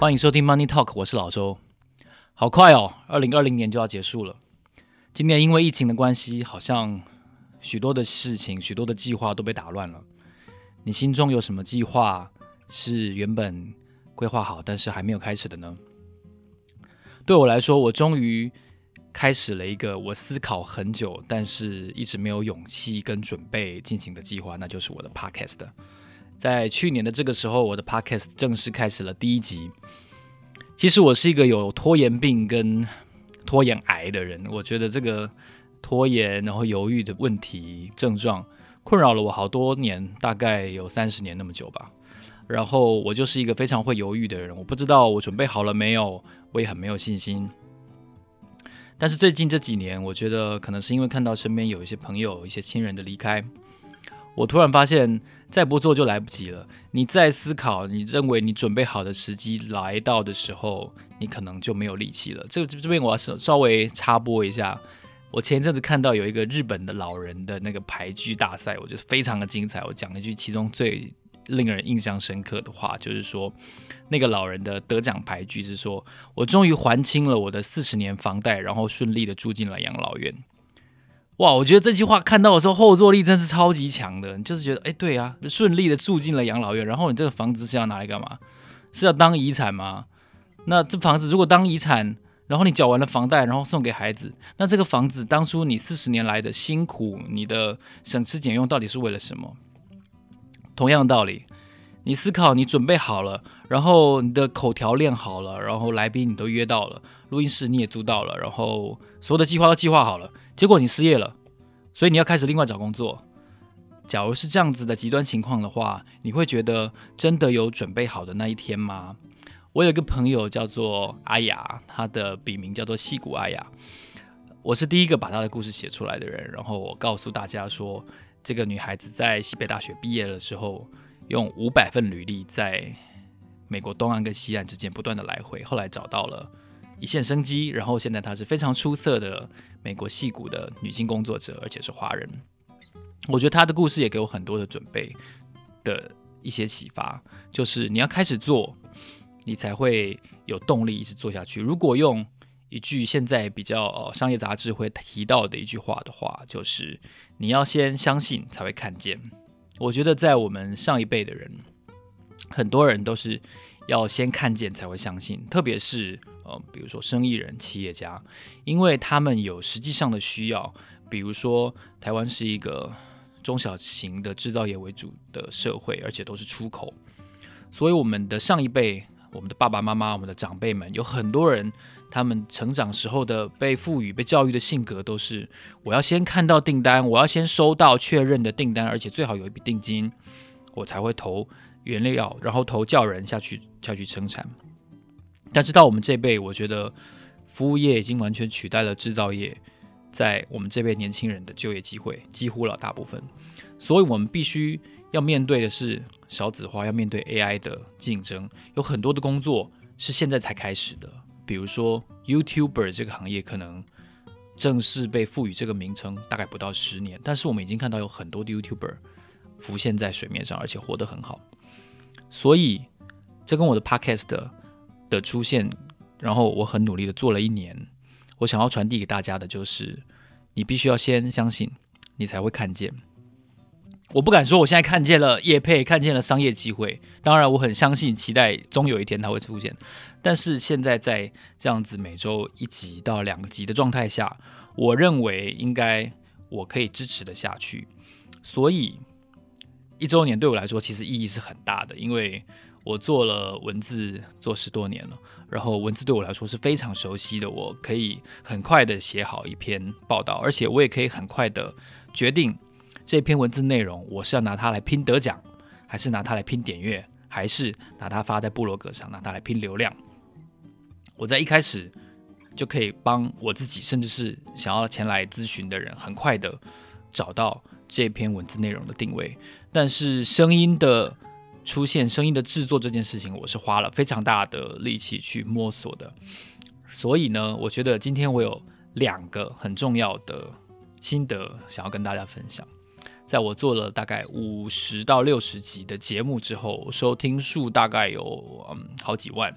欢迎收听 Money Talk，我是老周。好快哦，二零二零年就要结束了。今年因为疫情的关系，好像许多的事情、许多的计划都被打乱了。你心中有什么计划是原本规划好，但是还没有开始的呢？对我来说，我终于开始了一个我思考很久，但是一直没有勇气跟准备进行的计划，那就是我的 Podcast。在去年的这个时候，我的 Podcast 正式开始了第一集。其实我是一个有拖延病跟拖延癌的人，我觉得这个拖延然后犹豫的问题症状困扰了我好多年，大概有三十年那么久吧。然后我就是一个非常会犹豫的人，我不知道我准备好了没有，我也很没有信心。但是最近这几年，我觉得可能是因为看到身边有一些朋友、一些亲人的离开。我突然发现，再不做就来不及了。你再思考，你认为你准备好的时机来到的时候，你可能就没有力气了。这这边我要稍微插播一下，我前一阵子看到有一个日本的老人的那个牌局大赛，我觉得非常的精彩。我讲了一句其中最令人印象深刻的话，就是说那个老人的得奖牌局是说：“我终于还清了我的四十年房贷，然后顺利的住进了养老院。”哇，我觉得这句话看到的时候后坐力真是超级强的，你就是觉得，哎，对啊，顺利的住进了养老院，然后你这个房子是要拿来干嘛？是要当遗产吗？那这房子如果当遗产，然后你缴完了房贷，然后送给孩子，那这个房子当初你四十年来的辛苦，你的省吃俭用到底是为了什么？同样道理，你思考，你准备好了，然后你的口条练好了，然后来宾你都约到了，录音室你也租到了，然后所有的计划都计划好了。结果你失业了，所以你要开始另外找工作。假如是这样子的极端情况的话，你会觉得真的有准备好的那一天吗？我有一个朋友叫做阿雅，他的笔名叫做矽谷阿雅。我是第一个把他的故事写出来的人。然后我告诉大家说，这个女孩子在西北大学毕业的时候，用五百份履历在美国东岸跟西岸之间不断的来回，后来找到了。一线生机，然后现在她是非常出色的美国戏骨的女性工作者，而且是华人。我觉得她的故事也给我很多的准备的一些启发，就是你要开始做，你才会有动力一直做下去。如果用一句现在比较商业杂志会提到的一句话的话，就是你要先相信才会看见。我觉得在我们上一辈的人，很多人都是要先看见才会相信，特别是。呃，比如说生意人、企业家，因为他们有实际上的需要，比如说台湾是一个中小型的制造业为主的社会，而且都是出口，所以我们的上一辈、我们的爸爸妈妈、我们的长辈们，有很多人，他们成长时候的被赋予、被教育的性格，都是我要先看到订单，我要先收到确认的订单，而且最好有一笔定金，我才会投原料，然后投叫人下去下去生产。但是到我们这辈，我觉得服务业已经完全取代了制造业，在我们这辈年轻人的就业机会几乎了大部分，所以我们必须要面对的是少子化，要面对 AI 的竞争，有很多的工作是现在才开始的，比如说 YouTuber 这个行业可能正式被赋予这个名称大概不到十年，但是我们已经看到有很多的 YouTuber 浮现在水面上，而且活得很好，所以这跟我的 Podcast 的。出现，然后我很努力的做了一年。我想要传递给大家的就是，你必须要先相信，你才会看见。我不敢说我现在看见了业配，看见了商业机会。当然，我很相信，期待终有一天它会出现。但是现在在这样子每周一集到两集的状态下，我认为应该我可以支持得下去。所以一周年对我来说其实意义是很大的，因为。我做了文字做十多年了，然后文字对我来说是非常熟悉的，我可以很快的写好一篇报道，而且我也可以很快的决定这篇文字内容，我是要拿它来拼得奖，还是拿它来拼点阅，还是拿它发在部落格上，拿它来拼流量。我在一开始就可以帮我自己，甚至是想要前来咨询的人，很快的找到这篇文字内容的定位，但是声音的。出现声音的制作这件事情，我是花了非常大的力气去摸索的。所以呢，我觉得今天我有两个很重要的心得想要跟大家分享。在我做了大概五十到六十集的节目之后，收听数大概有嗯好几万。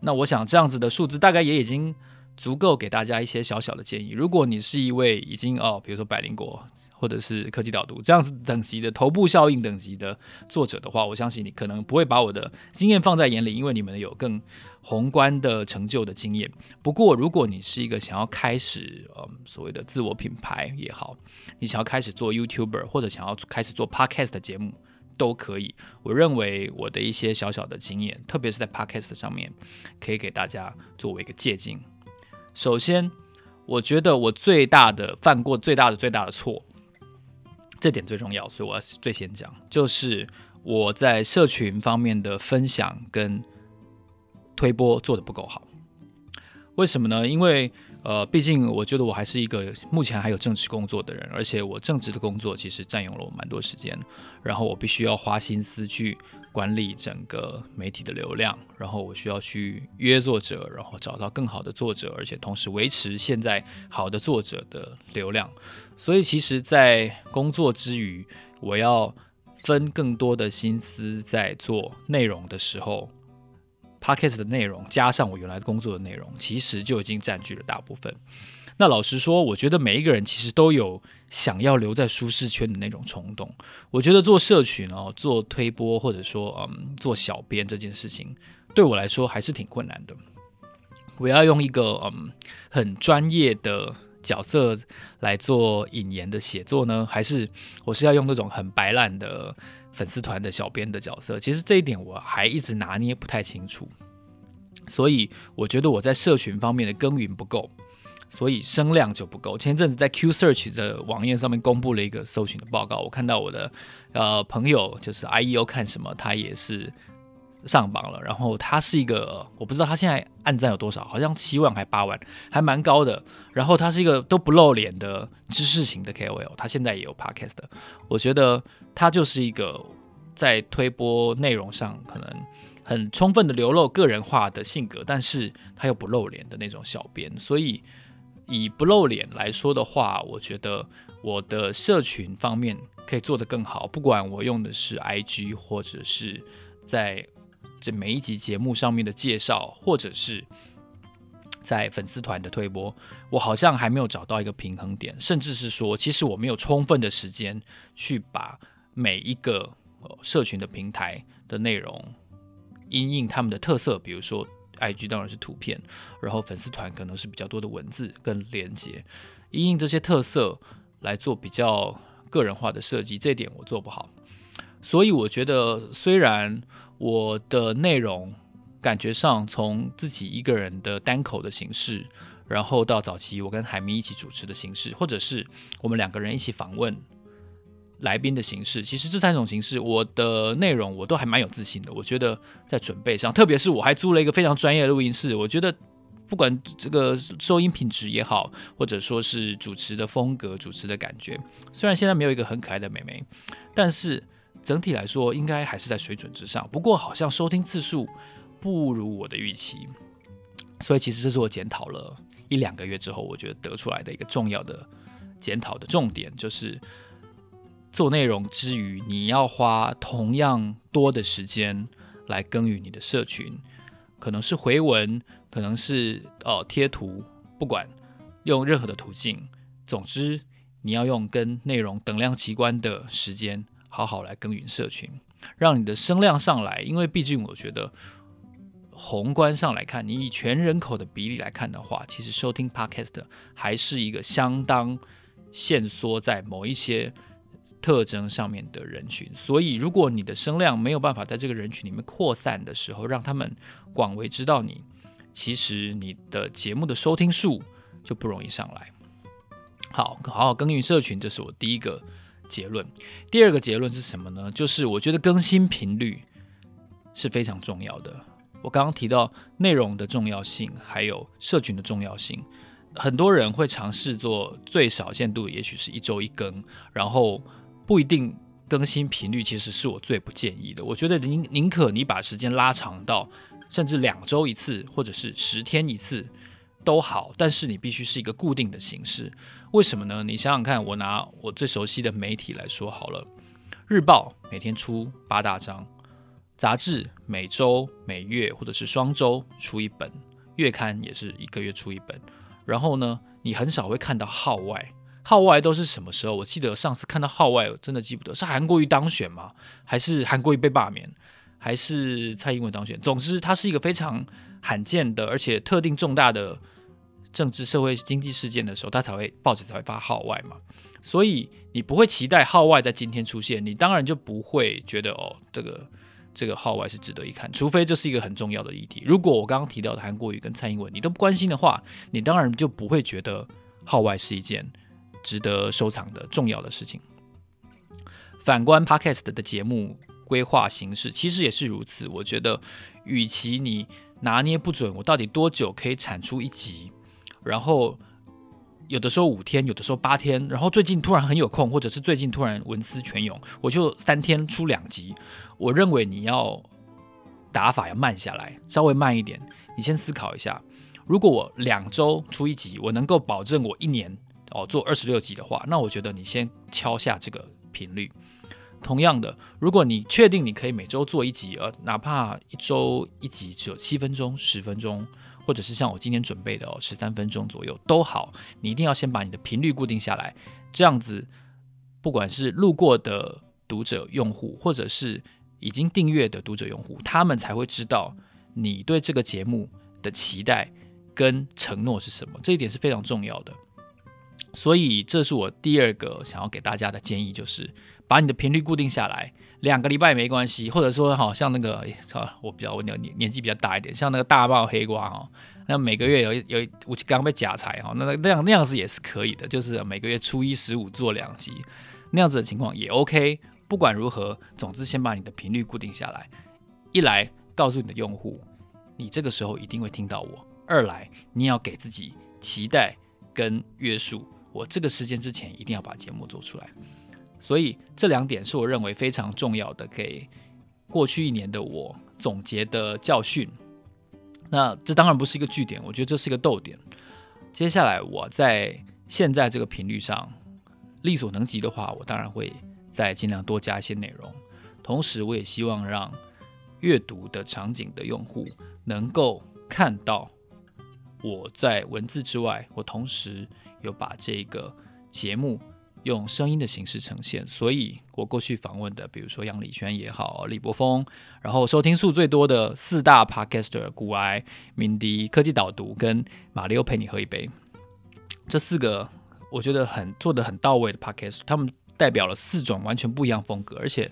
那我想这样子的数字大概也已经足够给大家一些小小的建议。如果你是一位已经哦，比如说百灵国或者是科技导读这样子等级的头部效应等级的作者的话，我相信你可能不会把我的经验放在眼里，因为你们有更宏观的成就的经验。不过，如果你是一个想要开始嗯所谓的自我品牌也好，你想要开始做 YouTuber 或者想要开始做 Podcast 的节目。都可以，我认为我的一些小小的经验，特别是在 Podcast 上面，可以给大家作为一个借鉴。首先，我觉得我最大的犯过最大的最大的错，这点最重要，所以我要最先讲，就是我在社群方面的分享跟推播做的不够好。为什么呢？因为呃，毕竟我觉得我还是一个目前还有正职工作的人，而且我正职的工作其实占用了我蛮多时间，然后我必须要花心思去管理整个媒体的流量，然后我需要去约作者，然后找到更好的作者，而且同时维持现在好的作者的流量。所以其实，在工作之余，我要分更多的心思在做内容的时候。Podcast 的内容加上我原来工作的内容，其实就已经占据了大部分。那老实说，我觉得每一个人其实都有想要留在舒适圈的那种冲动。我觉得做社群哦，做推播或者说嗯做小编这件事情，对我来说还是挺困难的。我要用一个嗯很专业的角色来做引言的写作呢，还是我是要用那种很白烂的？粉丝团的小编的角色，其实这一点我还一直拿捏不太清楚，所以我觉得我在社群方面的耕耘不够，所以声量就不够。前阵子在 Q Search 的网页上面公布了一个搜寻的报告，我看到我的呃朋友就是 IEO 看什么，他也是上榜了，然后他是一个我不知道他现在按赞有多少，好像七万还八万，还蛮高的。然后他是一个都不露脸的知识型的 KOL，他现在也有 Podcast，我觉得。他就是一个在推播内容上可能很充分的流露个人化的性格，但是他又不露脸的那种小编。所以以不露脸来说的话，我觉得我的社群方面可以做得更好。不管我用的是 IG，或者是在这每一集节目上面的介绍，或者是在粉丝团的推播，我好像还没有找到一个平衡点，甚至是说，其实我没有充分的时间去把。每一个社群的平台的内容，因应他们的特色，比如说 IG 当然是图片，然后粉丝团可能是比较多的文字跟连接，因应这些特色来做比较个人化的设计，这点我做不好。所以我觉得，虽然我的内容感觉上从自己一个人的单口的形式，然后到早期我跟海明一起主持的形式，或者是我们两个人一起访问。来宾的形式，其实这三种形式，我的内容我都还蛮有自信的。我觉得在准备上，特别是我还租了一个非常专业的录音室，我觉得不管这个收音品质也好，或者说是主持的风格、主持的感觉，虽然现在没有一个很可爱的妹妹，但是整体来说应该还是在水准之上。不过好像收听次数不如我的预期，所以其实这是我检讨了一两个月之后，我觉得得出来的一个重要的检讨的重点，就是。做内容之余，你要花同样多的时间来耕耘你的社群，可能是回文，可能是呃贴图，不管用任何的途径，总之你要用跟内容等量齐观的时间，好好来耕耘社群，让你的声量上来。因为毕竟我觉得宏观上来看，你以全人口的比例来看的话，其实收听 Podcast 还是一个相当限缩在某一些。特征上面的人群，所以如果你的声量没有办法在这个人群里面扩散的时候，让他们广为知道你，其实你的节目的收听数就不容易上来。好，好好耕耘社群，这是我第一个结论。第二个结论是什么呢？就是我觉得更新频率是非常重要的。我刚刚提到内容的重要性，还有社群的重要性，很多人会尝试做最少限度，也许是一周一更，然后。不一定更新频率，其实是我最不建议的。我觉得宁宁可你把时间拉长到甚至两周一次，或者是十天一次都好，但是你必须是一个固定的形式。为什么呢？你想想看，我拿我最熟悉的媒体来说好了，日报每天出八大章，杂志每周、每月或者是双周出一本，月刊也是一个月出一本。然后呢，你很少会看到号外。号外都是什么时候？我记得上次看到号外，真的记不得是韩国瑜当选吗？还是韩国瑜被罢免？还是蔡英文当选？总之，它是一个非常罕见的，而且特定重大的政治、社会、经济事件的时候，它才会报纸才会发号外嘛。所以你不会期待号外在今天出现，你当然就不会觉得哦，这个这个号外是值得一看，除非这是一个很重要的议题。如果我刚刚提到的韩国瑜跟蔡英文你都不关心的话，你当然就不会觉得号外是一件。值得收藏的重要的事情。反观 Podcast 的节目规划形式，其实也是如此。我觉得，与其你拿捏不准我到底多久可以产出一集，然后有的时候五天，有的时候八天，然后最近突然很有空，或者是最近突然文思泉涌，我就三天出两集。我认为你要打法要慢下来，稍微慢一点。你先思考一下，如果我两周出一集，我能够保证我一年。哦，做二十六集的话，那我觉得你先敲下这个频率。同样的，如果你确定你可以每周做一集，呃，哪怕一周一集只有七分钟、十分钟，或者是像我今天准备的哦，十三分钟左右都好，你一定要先把你的频率固定下来。这样子，不管是路过的读者用户，或者是已经订阅的读者用户，他们才会知道你对这个节目的期待跟承诺是什么。这一点是非常重要的。所以，这是我第二个想要给大家的建议，就是把你的频率固定下来，两个礼拜没关系，或者说，好像那个，我比较年年纪比较大一点，像那个大帽黑瓜哈，那每个月有有我刚刚被假财哈，那那样那样子也是可以的，就是每个月初一十五做两集，那样子的情况也 OK。不管如何，总之先把你的频率固定下来，一来告诉你的用户，你这个时候一定会听到我；二来你也要给自己期待跟约束。我这个时间之前一定要把节目做出来，所以这两点是我认为非常重要的，给过去一年的我总结的教训。那这当然不是一个据点，我觉得这是一个逗点。接下来我在现在这个频率上力所能及的话，我当然会再尽量多加一些内容。同时，我也希望让阅读的场景的用户能够看到我在文字之外，我同时。有把这个节目用声音的形式呈现，所以我过去访问的，比如说杨礼轩也好，李柏峰，然后收听数最多的四大 Podcaster，股癌、敏迪、科技导读跟马里欧陪你喝一杯，这四个我觉得很做的很到位的 Podcast，他们代表了四种完全不一样风格，而且。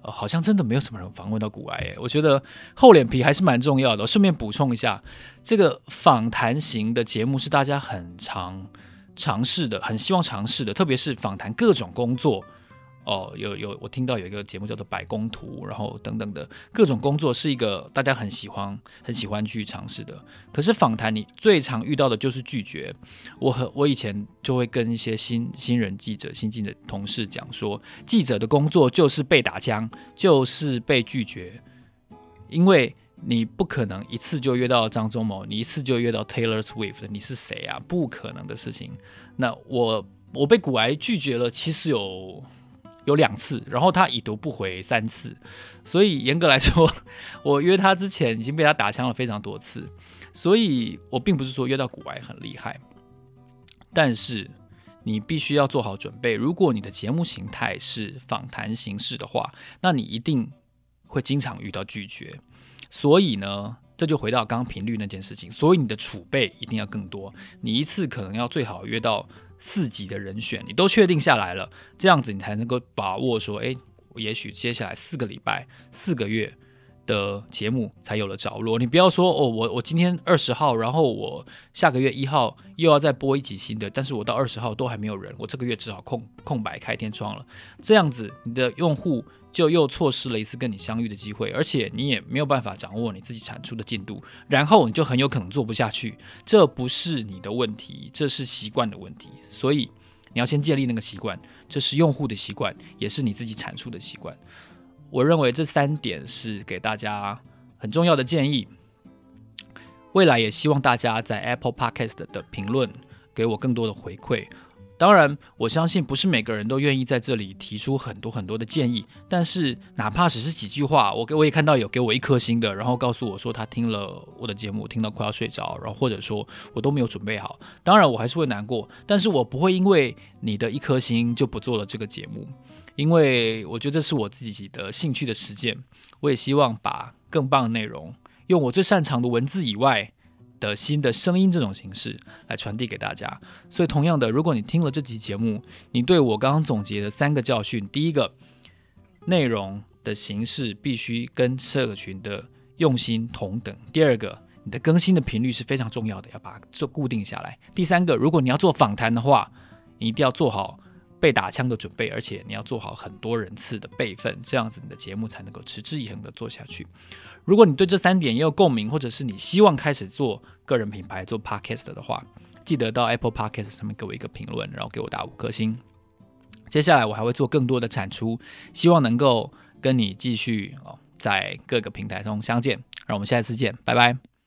好像真的没有什么人访问到古埃，我觉得厚脸皮还是蛮重要的。顺便补充一下，这个访谈型的节目是大家很常尝试的，很希望尝试的，特别是访谈各种工作。哦，有有，我听到有一个节目叫做《百工图》，然后等等的各种工作是一个大家很喜欢、很喜欢去尝试的。可是访谈你最常遇到的就是拒绝。我和我以前就会跟一些新新人记者、新进的同事讲说，记者的工作就是被打枪，就是被拒绝，因为你不可能一次就约到张忠谋，你一次就约到 Taylor Swift，你是谁啊？不可能的事情。那我我被古癌拒绝了，其实有。有两次，然后他已读不回三次，所以严格来说，我约他之前已经被他打枪了非常多次，所以我并不是说约到古癌很厉害，但是你必须要做好准备，如果你的节目形态是访谈形式的话，那你一定会经常遇到拒绝，所以呢，这就回到刚刚频率那件事情，所以你的储备一定要更多，你一次可能要最好约到。四级的人选你都确定下来了，这样子你才能够把握说，诶，也许接下来四个礼拜、四个月的节目才有了着落。你不要说哦，我我今天二十号，然后我下个月一号又要再播一集新的，但是我到二十号都还没有人，我这个月只好空空白开天窗了。这样子你的用户。就又错失了一次跟你相遇的机会，而且你也没有办法掌握你自己产出的进度，然后你就很有可能做不下去。这不是你的问题，这是习惯的问题。所以你要先建立那个习惯，这是用户的习惯，也是你自己产出的习惯。我认为这三点是给大家很重要的建议。未来也希望大家在 Apple Podcast 的评论给我更多的回馈。当然，我相信不是每个人都愿意在这里提出很多很多的建议。但是，哪怕只是几句话，我给我也看到有给我一颗星的，然后告诉我说他听了我的节目，听到快要睡着，然后或者说我都没有准备好。当然，我还是会难过，但是我不会因为你的一颗星就不做了这个节目，因为我觉得这是我自己的兴趣的实践。我也希望把更棒的内容，用我最擅长的文字以外。的新的声音这种形式来传递给大家，所以同样的，如果你听了这集节目，你对我刚刚总结的三个教训，第一个，内容的形式必须跟社群的用心同等；第二个，你的更新的频率是非常重要的，要把它做固定下来；第三个，如果你要做访谈的话，你一定要做好被打枪的准备，而且你要做好很多人次的备份，这样子你的节目才能够持之以恒的做下去。如果你对这三点也有共鸣，或者是你希望开始做个人品牌、做 Podcast 的话，记得到 Apple Podcast 上面给我一个评论，然后给我打五颗星。接下来我还会做更多的产出，希望能够跟你继续哦，在各个平台中相见。让我们下一次见，拜拜。